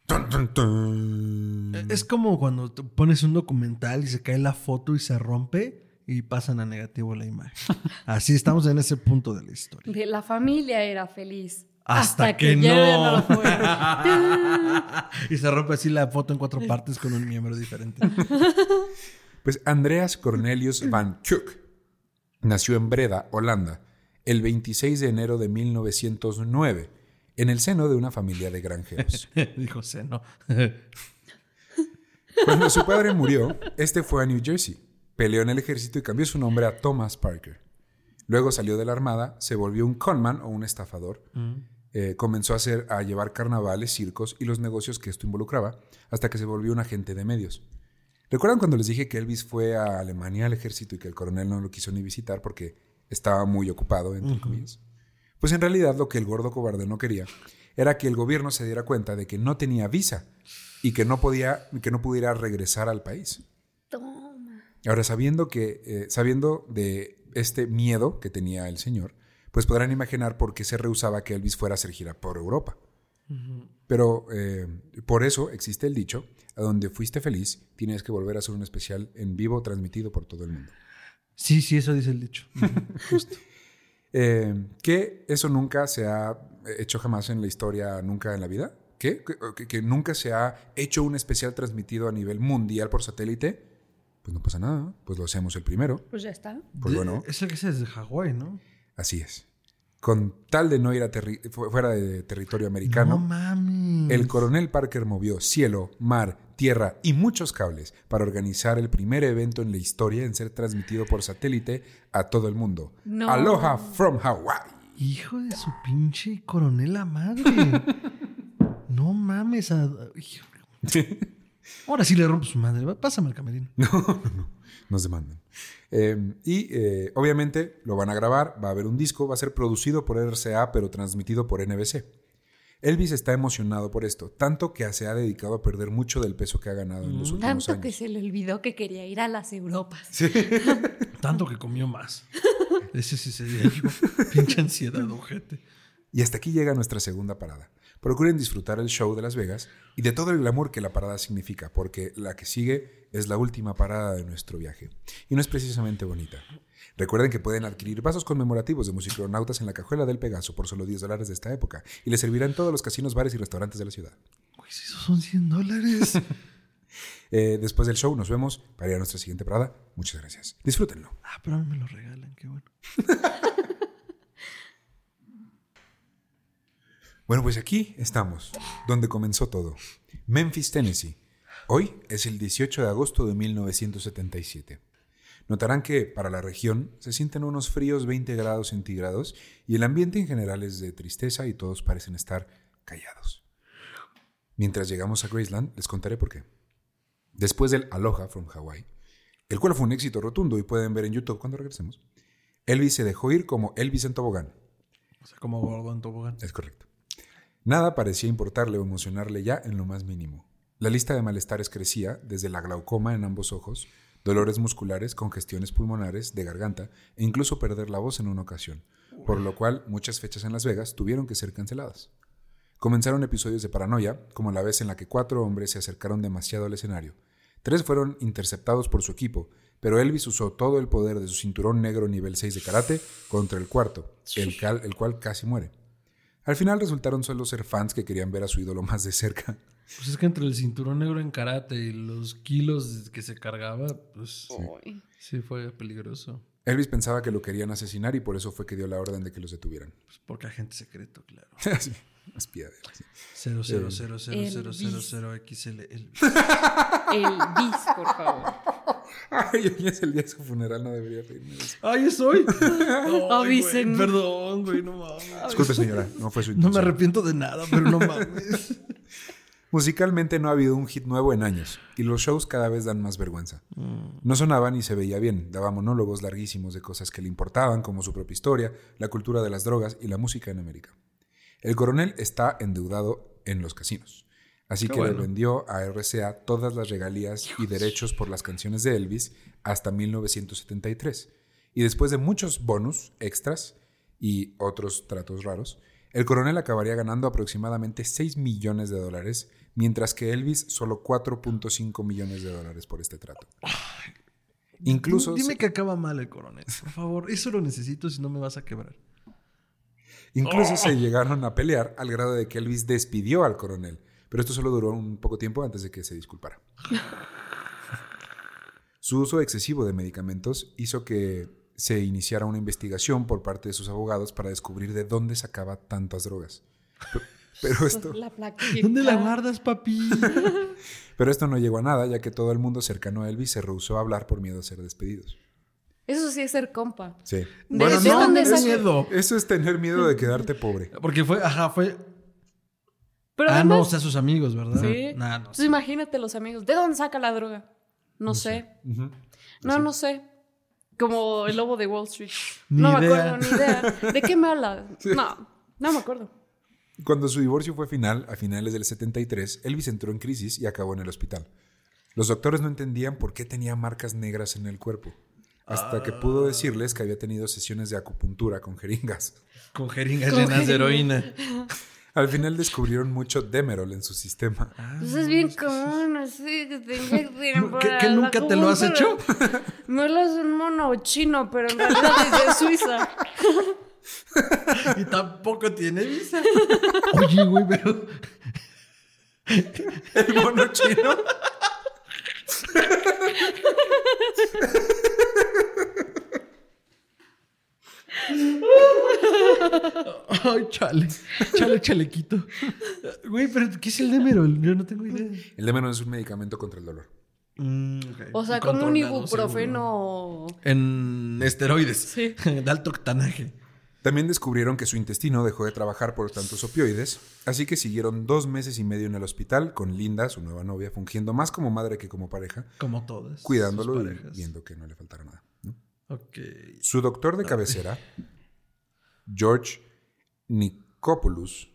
Tun, tun, tun. Es como cuando pones un documental y se cae la foto y se rompe y pasan a negativo la imagen. Así estamos en ese punto de la historia. De la familia era feliz. Hasta que no. fue. y se rompe así la foto en cuatro partes con un miembro diferente. Pues Andreas Cornelius van Kook nació en Breda, Holanda, el 26 de enero de 1909, en el seno de una familia de granjeros. Dijo Seno. Cuando su padre murió, este fue a New Jersey, peleó en el ejército y cambió su nombre a Thomas Parker. Luego salió de la armada, se volvió un conman o un estafador. Eh, comenzó a, hacer, a llevar carnavales, circos y los negocios que esto involucraba, hasta que se volvió un agente de medios. ¿Recuerdan cuando les dije que Elvis fue a Alemania al ejército y que el coronel no lo quiso ni visitar porque estaba muy ocupado, entre comillas? Pues en realidad lo que el gordo cobarde no quería era que el gobierno se diera cuenta de que no tenía visa y que no podía, que no pudiera regresar al país. Toma. Ahora, sabiendo que, eh, sabiendo de este miedo que tenía el señor, pues podrán imaginar por qué se rehusaba que Elvis fuera a hacer gira por Europa. Pero eh, por eso existe el dicho, a donde fuiste feliz, tienes que volver a hacer un especial en vivo transmitido por todo el mundo. Sí, sí, eso dice el dicho. Justo. Eh, que eso nunca se ha hecho jamás en la historia, nunca en la vida. ¿Qué? ¿Que, que- nunca se ha hecho un especial transmitido a nivel mundial por satélite. Pues no pasa nada, pues lo hacemos el primero. Pues ya está. Pues bueno, Es el que es desde Hawái, ¿no? así es. Con tal de no ir a fuera de territorio No americano, mami. el coronel Parker movió cielo, mar, tierra y muchos cables para organizar el primer evento en la historia en ser transmitido por satélite a todo el mundo. No. Aloha from Hawaii. Hijo de su pinche coronela madre. no mames. a-. Ahora sí le rompo su madre. Pásame el camerino. Nos demandan. Eh, y eh, obviamente lo van a grabar, va a haber un disco, va a ser producido por RCA, pero transmitido por NBC. Elvis está emocionado por esto, tanto que se ha dedicado a perder mucho del peso que ha ganado en los últimos Tanto años. que se le olvidó que quería ir a las Europas. Tanto que comió más. Ese sí sería yo. Pinche ansiedad, ojete. Y hasta aquí llega nuestra segunda parada. Procuren disfrutar el show de Las Vegas y de todo el glamour que la parada significa, porque la que sigue es la última parada de nuestro viaje. Y no es precisamente bonita. Recuerden que pueden adquirir vasos conmemorativos de musicronautas en la cajuela del Pegaso por solo 10 dólares de esta época y les servirá en todos los casinos, bares y restaurantes de la ciudad. Güey, si esos son 100 dólares. Eh, después del show nos vemos para ir a nuestra siguiente parada. Muchas gracias. Disfrútenlo. Ah, pero a mí me lo regalan. Qué bueno. Bueno, pues aquí estamos, donde comenzó todo. Memphis, Tennessee. Hoy es el 18 de agosto de 1977. notarán que para la región se sienten unos fríos 20 grados centígrados y el ambiente en general es de tristeza y todos parecen estar callados. Mientras llegamos a Graceland, les contaré por qué. Después del Aloha from Hawaii, el cual fue un éxito rotundo y pueden ver en YouTube cuando regresemos, Elvis se dejó ir como Elvis en tobogán. O sea, como gordo en tobogán. Es correcto. Nada parecía importarle o emocionarle ya en lo más mínimo. La lista de malestares crecía desde la glaucoma en ambos ojos, dolores musculares, congestiones pulmonares, de garganta e incluso perder la voz en una ocasión, por lo cual muchas fechas en Las Vegas tuvieron que ser canceladas. Comenzaron episodios de paranoia, como la vez en la que cuatro hombres se acercaron demasiado al escenario. Tres fueron interceptados por su equipo, pero Elvis usó todo el poder de su cinturón negro nivel 6 de karate contra el cuarto, el, cal- el cual casi muere. Al final resultaron solo ser fans que querían ver a su ídolo más de cerca. Pues es que entre el cinturón negro en karate y los kilos que se cargaba, pues sí fue peligroso. Elvis pensaba que lo querían asesinar y por eso fue que dio la orden de que los detuvieran. Pues porque agente secreto, claro. Sí, espía de él, sí. 0000000XL. el- El bis, por favor. Ay, hoy es el día de su funeral, no debería reírme. ¡Ay, es hoy! Güey, Avísenme. Perdón, güey, no mames. Disculpe, señora, no fue su No me intención. arrepiento de nada, pero no mames. Musicalmente no ha habido un hit nuevo en años y los shows cada vez dan más vergüenza. No sonaba ni se veía bien, daba monólogos larguísimos de cosas que le importaban, como su propia historia, la cultura de las drogas y la música en América. El coronel está endeudado en los casinos, así Qué que le vendió a RCA todas las regalías y derechos por las canciones de Elvis hasta 1973. Y después de muchos bonus extras y otros tratos raros, el coronel acabaría ganando aproximadamente 6 millones de dólares, mientras que Elvis solo 4.5 millones de dólares por este trato. Incluso, Dime se, que acaba mal el coronel, por favor. Eso lo necesito si no me vas a quebrar. incluso se llegaron a pelear al grado de que Elvis despidió al coronel, pero esto solo duró un poco tiempo antes de que se disculpara. Su uso excesivo de medicamentos hizo que se iniciara una investigación por parte de sus abogados para descubrir de dónde sacaba tantas drogas. Pe- Pero esto, La. ¿Dónde la guardas, papi? pero esto no llegó a nada, ya que todo el mundo cercano a Elvis se rehusó a hablar por miedo a ser despedidos. Eso sí es ser compa. Sí. De- Bueno, ¿de no, dónde es miedo. Eso es tener miedo de quedarte pobre. Porque fue, ajá, fue. Pero ah, no, o además, sea, sus amigos, ¿verdad? Sí. Nah, no Entonces imagínate los amigos. ¿De dónde saca la droga? No, sé. Ujú. No, no sé. Como el lobo de Wall Street. Ni no me idea. acuerdo, ni idea. ¿De qué me habla? No, no me acuerdo. Cuando su divorcio fue final, a finales del 73, Elvis entró en crisis y acabó en el hospital. Los doctores no entendían por qué tenía marcas negras en el cuerpo, hasta que pudo decirles que había tenido sesiones de acupuntura con jeringas. Con jeringas Con llenas de heroína. Al final descubrieron mucho Demerol en su sistema. Pues es bien común, así que te inyecten ¿Que- que nunca te lo has acupuntura. Me lo hace un mono chino, pero en realidad es de Suiza. Y tampoco tiene visa. Oye, güey, pero. El mono chino. Ay, chale. Chale, chalequito. Güey, pero ¿qué es el Demerol? Yo no tengo idea. El Demerol es un medicamento contra el dolor. Mm. O sea, como un ibuprofeno. En esteroides. Sí. De alto octanaje. También descubrieron que su intestino dejó de trabajar por tantos opioides, así que siguieron dos meses y medio en el hospital con Linda, su nueva novia, fungiendo más como madre que como pareja, Como todas. cuidándolo y viendo que no le faltara nada. ¿no? Ok. Su doctor de cabecera, George Nicopoulos,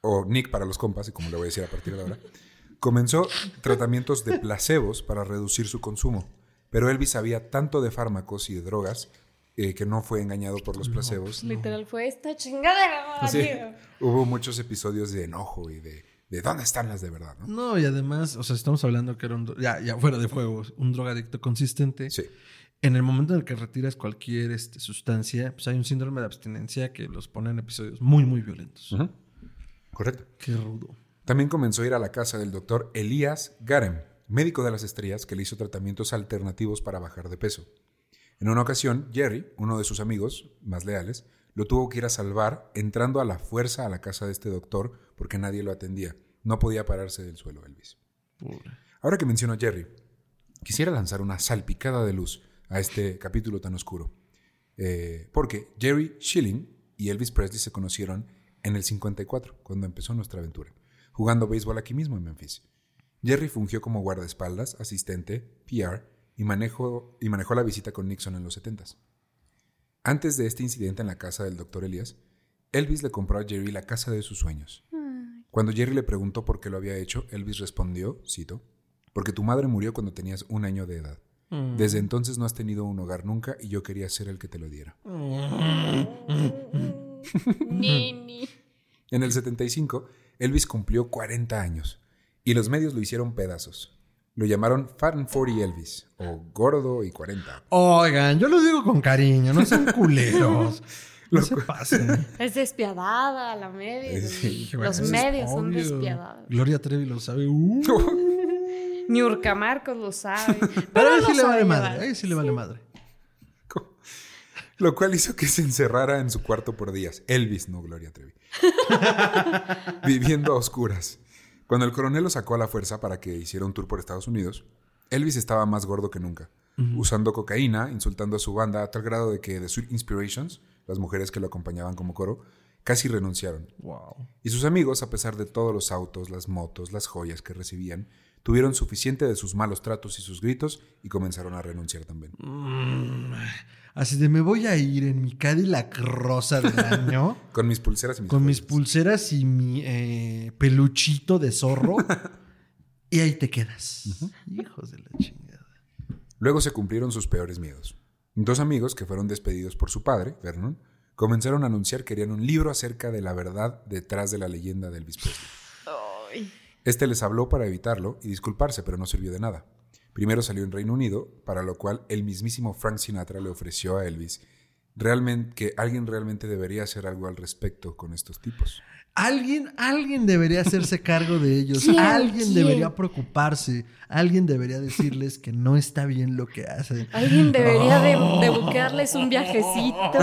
o Nick para los compas, y como le voy a decir a partir de ahora, comenzó tratamientos de placebos para reducir su consumo. Pero Elvis sabía tanto de fármacos y de drogas eh, que no fue engañado por los placebos. Literal fue esta chingadera. Sí. Hubo muchos episodios de enojo y de, de dónde están las de verdad, ¿no? No, y además, o sea, estamos hablando que era un. Ya, ya fuera de juego, un drogadicto consistente. Sí. En el momento en el que retiras cualquier este, sustancia, pues hay un síndrome de abstinencia que los pone en episodios muy, muy violentos. Correcto. Qué rudo. También comenzó a ir a la casa del doctor Elías Garem, médico de las estrellas que le hizo tratamientos alternativos para bajar de peso. En una ocasión, Jerry, uno de sus amigos más leales, lo tuvo que ir a salvar entrando a la fuerza a la casa de este doctor porque nadie lo atendía. No podía pararse del suelo, Elvis. Pobre. Ahora que menciono a Jerry, quisiera lanzar una salpicada de luz a este capítulo tan oscuro. Eh, porque Jerry Schilling y Elvis Presley se conocieron en el 54, cuando empezó nuestra aventura, jugando béisbol aquí mismo en Memphis. Jerry fungió como guardaespaldas, asistente, PR y, manejó, y manejó la visita con Nixon en los 70 Antes de este incidente en la casa del doctor Elias, Elvis le compró a Jerry la casa de sus sueños. Cuando Jerry le preguntó por qué lo había hecho, Elvis respondió, cito, porque tu madre murió cuando tenías un año de edad. Mm. Desde entonces no has tenido un hogar nunca y yo quería ser el que te lo diera. Nini. En el 75, Elvis cumplió 40 años y los medios lo hicieron pedazos. Lo llamaron Fat and 40 Elvis o Gordo y 40. Oigan, yo lo digo con cariño, no sean culeros. No se pasen. Es despiadada la media. Sí, Bueno, Los medios son despiadados. Gloria Trevi lo sabe. Uh. Niurka Marcos lo sabe. Pero Pero a él lo sí le sabe vale llevar. madre. A él sí le vale madre. Lo cual hizo que se encerrara en su cuarto por días. Elvis, no Gloria Trevi. Viviendo a oscuras. Cuando el coronel lo sacó a la fuerza para que hiciera un tour por Estados Unidos, Elvis estaba más gordo que nunca, usando cocaína, insultando a su banda a tal grado de que The Sweet Inspirations, las mujeres que lo acompañaban como coro, casi renunciaron. Wow. Y sus amigos, a pesar de todos los autos, las motos, las joyas que recibían, tuvieron suficiente de sus malos tratos y sus gritos y comenzaron a renunciar también. Así de me voy a ir en mi Cadillac rosa del año. Con mis pulseras y mis con mis pulseras y mi eh, peluchito de zorro. y ahí te quedas. Hijos de la chingada. Luego se cumplieron sus peores miedos. Dos amigos que fueron despedidos por su padre, Vernon, comenzaron a anunciar que querían un libro acerca de la verdad detrás de la leyenda de Elvis Presley. Ay. Este les habló para evitarlo y disculparse, pero no sirvió de nada. Primero salió en Reino Unido, para lo cual el mismísimo Frank Sinatra le ofreció a Elvis realmente, que alguien realmente debería hacer algo al respecto con estos tipos. Alguien, alguien debería hacerse cargo de ellos. ¿Quién? Alguien ¿Quién? debería preocuparse. Alguien debería decirles que no está bien lo que hacen. Alguien debería de, de buquearles un viajecito.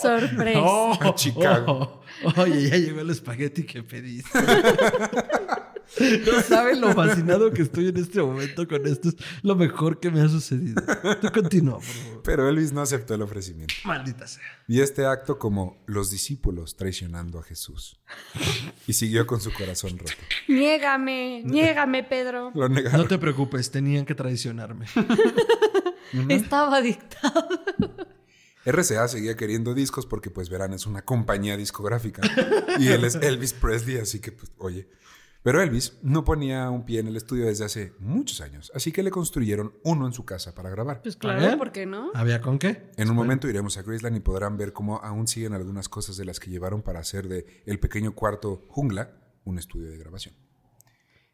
Sorpresa. A Chicago. Oh, oye, ya llegó el espagueti que pediste. No saben lo fascinado que estoy en este momento con esto. Es lo mejor que me ha sucedido. Tú continúa, por favor. Pero Elvis no aceptó el ofrecimiento. Maldita sea. Vi este acto como los discípulos traicionando a Jesús. Y siguió con su corazón roto. Niégame, niégame, Pedro. Lo negaron. No te preocupes, tenían que traicionarme. Estaba dictado. RCA seguía queriendo discos porque, pues, verán, es una compañía discográfica. Y él es Elvis Presley, así que, pues, oye. Pero Elvis no ponía un pie en el estudio desde hace muchos años, así que le construyeron uno en su casa para grabar. Pues A claro, ver. ¿por qué no? ¿Había con qué? En un momento iremos a Graceland y podrán ver cómo aún siguen algunas cosas de las que llevaron para hacer de El Pequeño Cuarto Jungla un estudio de grabación.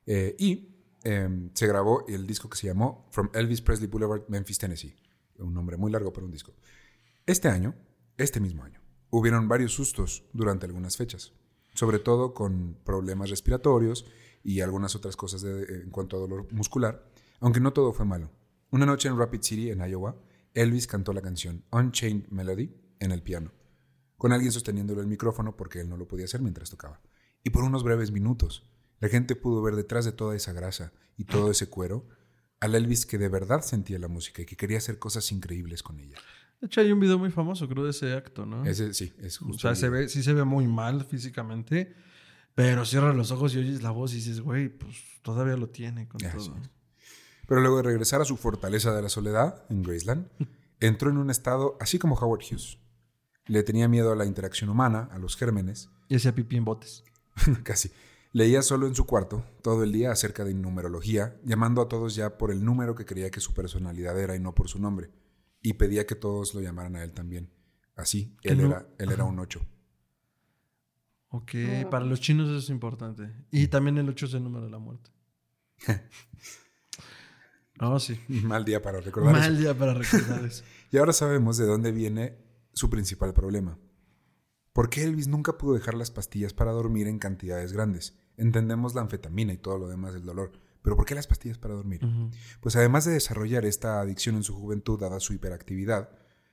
Eh, y em, se grabó el disco que se llamó From Elvis Presley Boulevard, Memphis, Tennessee. Un nombre muy largo para un disco. Este año, este mismo año, hubieron varios sustos durante algunas fechas, sobre todo con problemas respiratorios y algunas otras cosas en cuanto a dolor muscular, aunque no todo fue malo. Una noche en Rapid City, en Iowa, Elvis cantó la canción Unchained Melody en el piano, con alguien sosteniéndolo el micrófono porque él no lo podía hacer mientras tocaba. Y por unos breves minutos, la gente pudo ver detrás de toda esa grasa y todo ese cuero al Elvis que de verdad sentía la música y que quería hacer cosas increíbles con ella. De hecho, hay un video muy famoso, creo, de ese acto, ¿no? Ese sí, es o justo. sea, el se ve, sí se ve muy mal físicamente, pero cierras los ojos y oyes la voz y dices, güey, pues todavía lo tiene con todo. es. Pero luego de regresar a su fortaleza de la soledad, en Graceland, entró en un estado así como Howard Hughes. Le tenía miedo a la interacción humana, a los gérmenes, Y hacía pipí en botes. casi. Leía solo en su cuarto, todo el día, acerca de numerología, llamando a todos ya por el número que creía que su personalidad era y no por su nombre. Y pedía que todos lo llamaran a él también. Así, él, no- era, él era un ocho. Ok, para los chinos eso es importante. Y también el 8 es el número de la muerte. No, sí. Mal día para recordar eso. Mal día para recordar eso. Y ahora sabemos de dónde viene su principal problema. ¿Por qué Elvis nunca pudo dejar las pastillas para dormir en cantidades grandes? Entendemos la anfetamina y todo lo demás del dolor, pero ¿por qué las pastillas para dormir? Pues además de desarrollar esta adicción en su juventud dada su hiperactividad,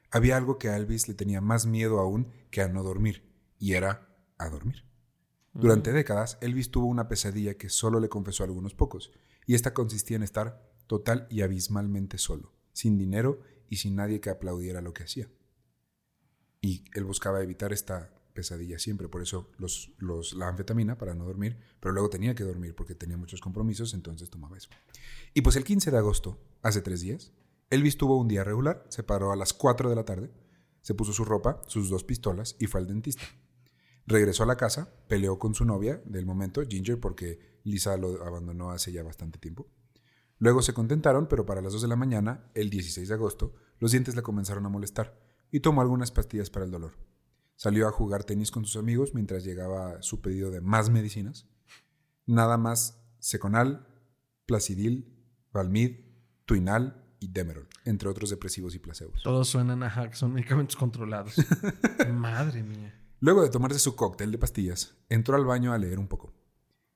había algo que a Elvis le tenía más miedo aún que a no dormir, y era a dormir. Durante décadas, Elvis tuvo una pesadilla que solo le confesó a algunos pocos, y esta consistía en estar total y abismalmente solo. sin dinero y sin nadie que aplaudiera lo que hacía. Y él buscaba evitar esta pesadilla siempre, por eso los, los, la anfetamina para no dormir, pero luego tenía que dormir porque tenía muchos compromisos, entonces tomaba eso. Y pues el 15 de agosto, hace tres días, Elvis tuvo un día regular, se paró a las 4 de la tarde, se puso su ropa, sus dos pistolas y fue al dentista. Regresó a la casa, peleó con su novia del momento, Ginger, porque Lisa lo abandonó hace ya bastante tiempo. Luego se contentaron, pero para las 2 de la mañana, el 16 de agosto, los dientes le comenzaron a molestar y tomó algunas pastillas para el dolor. Salió a jugar tenis con sus amigos mientras llegaba su pedido de más medicinas. Nada más Seconal, Placidil, Valmid, Tuinal y Demerol, entre otros depresivos y placebos. Todos suenan a que son medicamentos controlados. Madre mía. Luego de tomarse su cóctel de pastillas, entró al baño a leer un poco.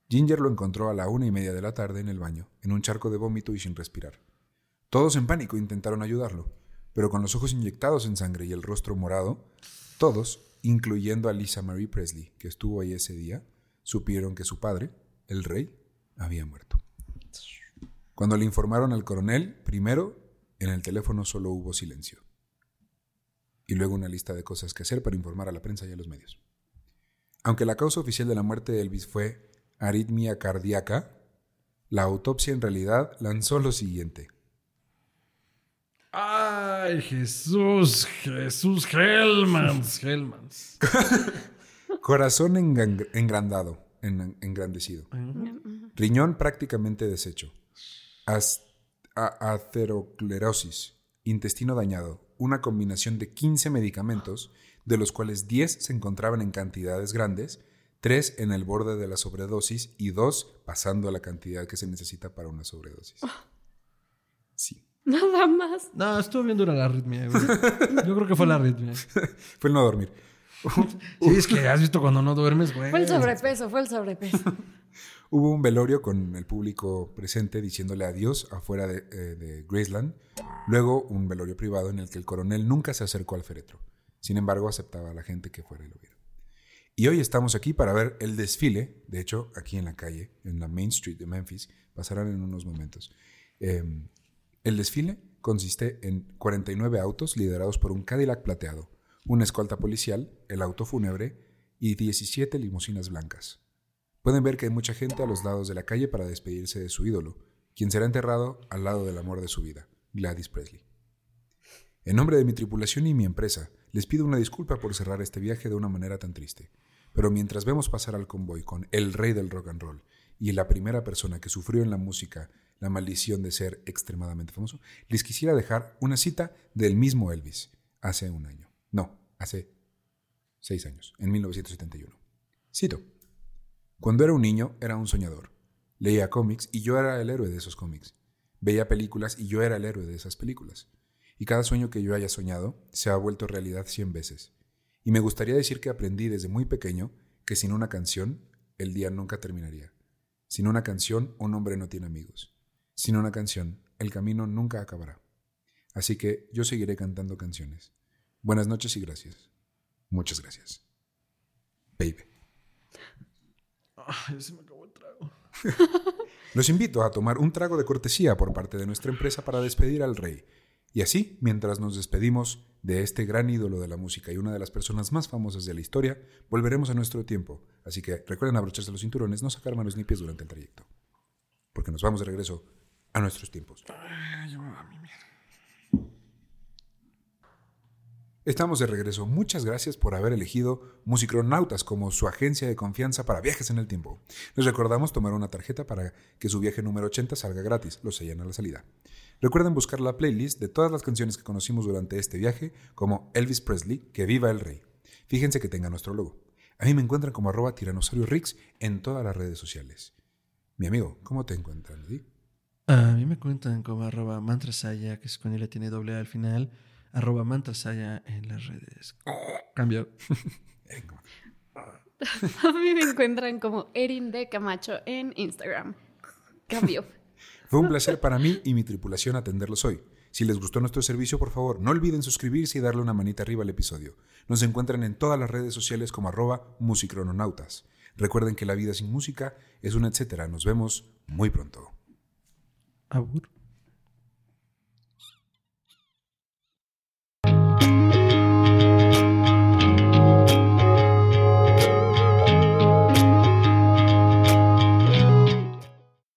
Ginger lo encontró a la una y media de la tarde en el baño, en un charco de vómito y sin respirar. Todos en pánico intentaron ayudarlo, pero con los ojos inyectados en sangre y el rostro morado, todos incluyendo a Lisa Marie Presley, que estuvo ahí ese día, supieron que su padre, el rey, había muerto. Cuando le informaron al coronel, primero, en el teléfono solo hubo silencio. Y luego una lista de cosas que hacer para informar a la prensa y a los medios. Aunque la causa oficial de la muerte de Elvis fue aritmia cardíaca, la autopsia en realidad lanzó lo siguiente. Ay, Jesús, Jesús, Helmans, Helmans. Corazón engrandado, engrandecido. Riñón prácticamente deshecho. Aceroclerosis. Intestino dañado. Una combinación de 15 medicamentos, de los cuales 10 se encontraban en cantidades grandes, 3 en el borde de la sobredosis y 2 pasando a la cantidad que se necesita para una sobredosis. Sí. Nada más. No, estuvo bien dura la arritmia. Yo creo que fue la arritmia. fue el no dormir. sí, es que has visto cuando no duermes, güey. Fue el sobrepeso, fue el sobrepeso. Hubo un velorio con el público presente diciéndole adiós afuera de, eh, de, Graceland. Luego un velorio privado en el que el coronel nunca se acercó al féretro. Sin embargo, aceptaba a la gente que fuera y lo viera. Y hoy estamos aquí para ver el desfile. De hecho, aquí en la calle, en la Main Street de Memphis, pasarán en unos momentos. Eh, el desfile consiste en 49 autos liderados por un Cadillac plateado, una escolta policial, el auto fúnebre y 17 limusinas blancas. Pueden ver que hay mucha gente a los lados de la calle para despedirse de su ídolo, quien será enterrado al lado del amor de su vida, Gladys Presley. En nombre de mi tripulación y mi empresa, les pido una disculpa por cerrar este viaje de una manera tan triste, pero mientras vemos pasar al convoy con el rey del rock and roll y la primera persona que sufrió en la música la maldición de ser extremadamente famoso, les quisiera dejar una cita del mismo Elvis hace un año. No, hace seis años, en 1971. Cito. Cuando era un niño era un soñador. Leía cómics y yo era el héroe de esos cómics. Veía películas y yo era el héroe de esas películas. Y cada sueño que yo haya soñado se ha vuelto realidad cien veces. Y me gustaría decir que aprendí desde muy pequeño que sin una canción el día nunca terminaría. Sin una canción un hombre no tiene amigos. Sin una canción, el camino nunca acabará. Así que yo seguiré cantando canciones. Buenas noches y gracias. Muchas gracias. Baby. Ay, se me acabó el trago. Los invito a tomar un trago de cortesía por parte de nuestra empresa para despedir al rey. Y así, mientras nos despedimos de este gran ídolo de la música y una de las personas más famosas de la historia, volveremos a nuestro tiempo. Así que recuerden abrocharse los cinturones, no sacar manos ni pies durante el trayecto. Porque nos vamos de regreso a nuestros tiempos. Estamos de regreso. Muchas gracias por haber elegido Musicronautas como su agencia de confianza para viajes en el tiempo. Les recordamos tomar una tarjeta para que su viaje número 80 salga gratis. Lo sellan a la salida. Recuerden buscar la playlist de todas las canciones que conocimos durante este viaje como Elvis Presley, Que Viva el Rey. Fíjense que tenga nuestro logo. A mí me encuentran como arroba tiranosaurio Rix en todas las redes sociales. Mi amigo, ¿cómo te encuentran, Eddie? A mí me cuentan como arroba mantrasaya, que es con le tiene doble A al final, arroba mantrasaya en las redes. Cambio. A mí me encuentran como Erin de Camacho en Instagram. Cambio. Fue un placer para mí y mi tripulación atenderlos hoy. Si les gustó nuestro servicio, por favor, no olviden suscribirse y darle una manita arriba al episodio. Nos encuentran en todas las redes sociales como arroba musicrononautas. Recuerden que la vida sin música es un etcétera. Nos vemos muy pronto. I would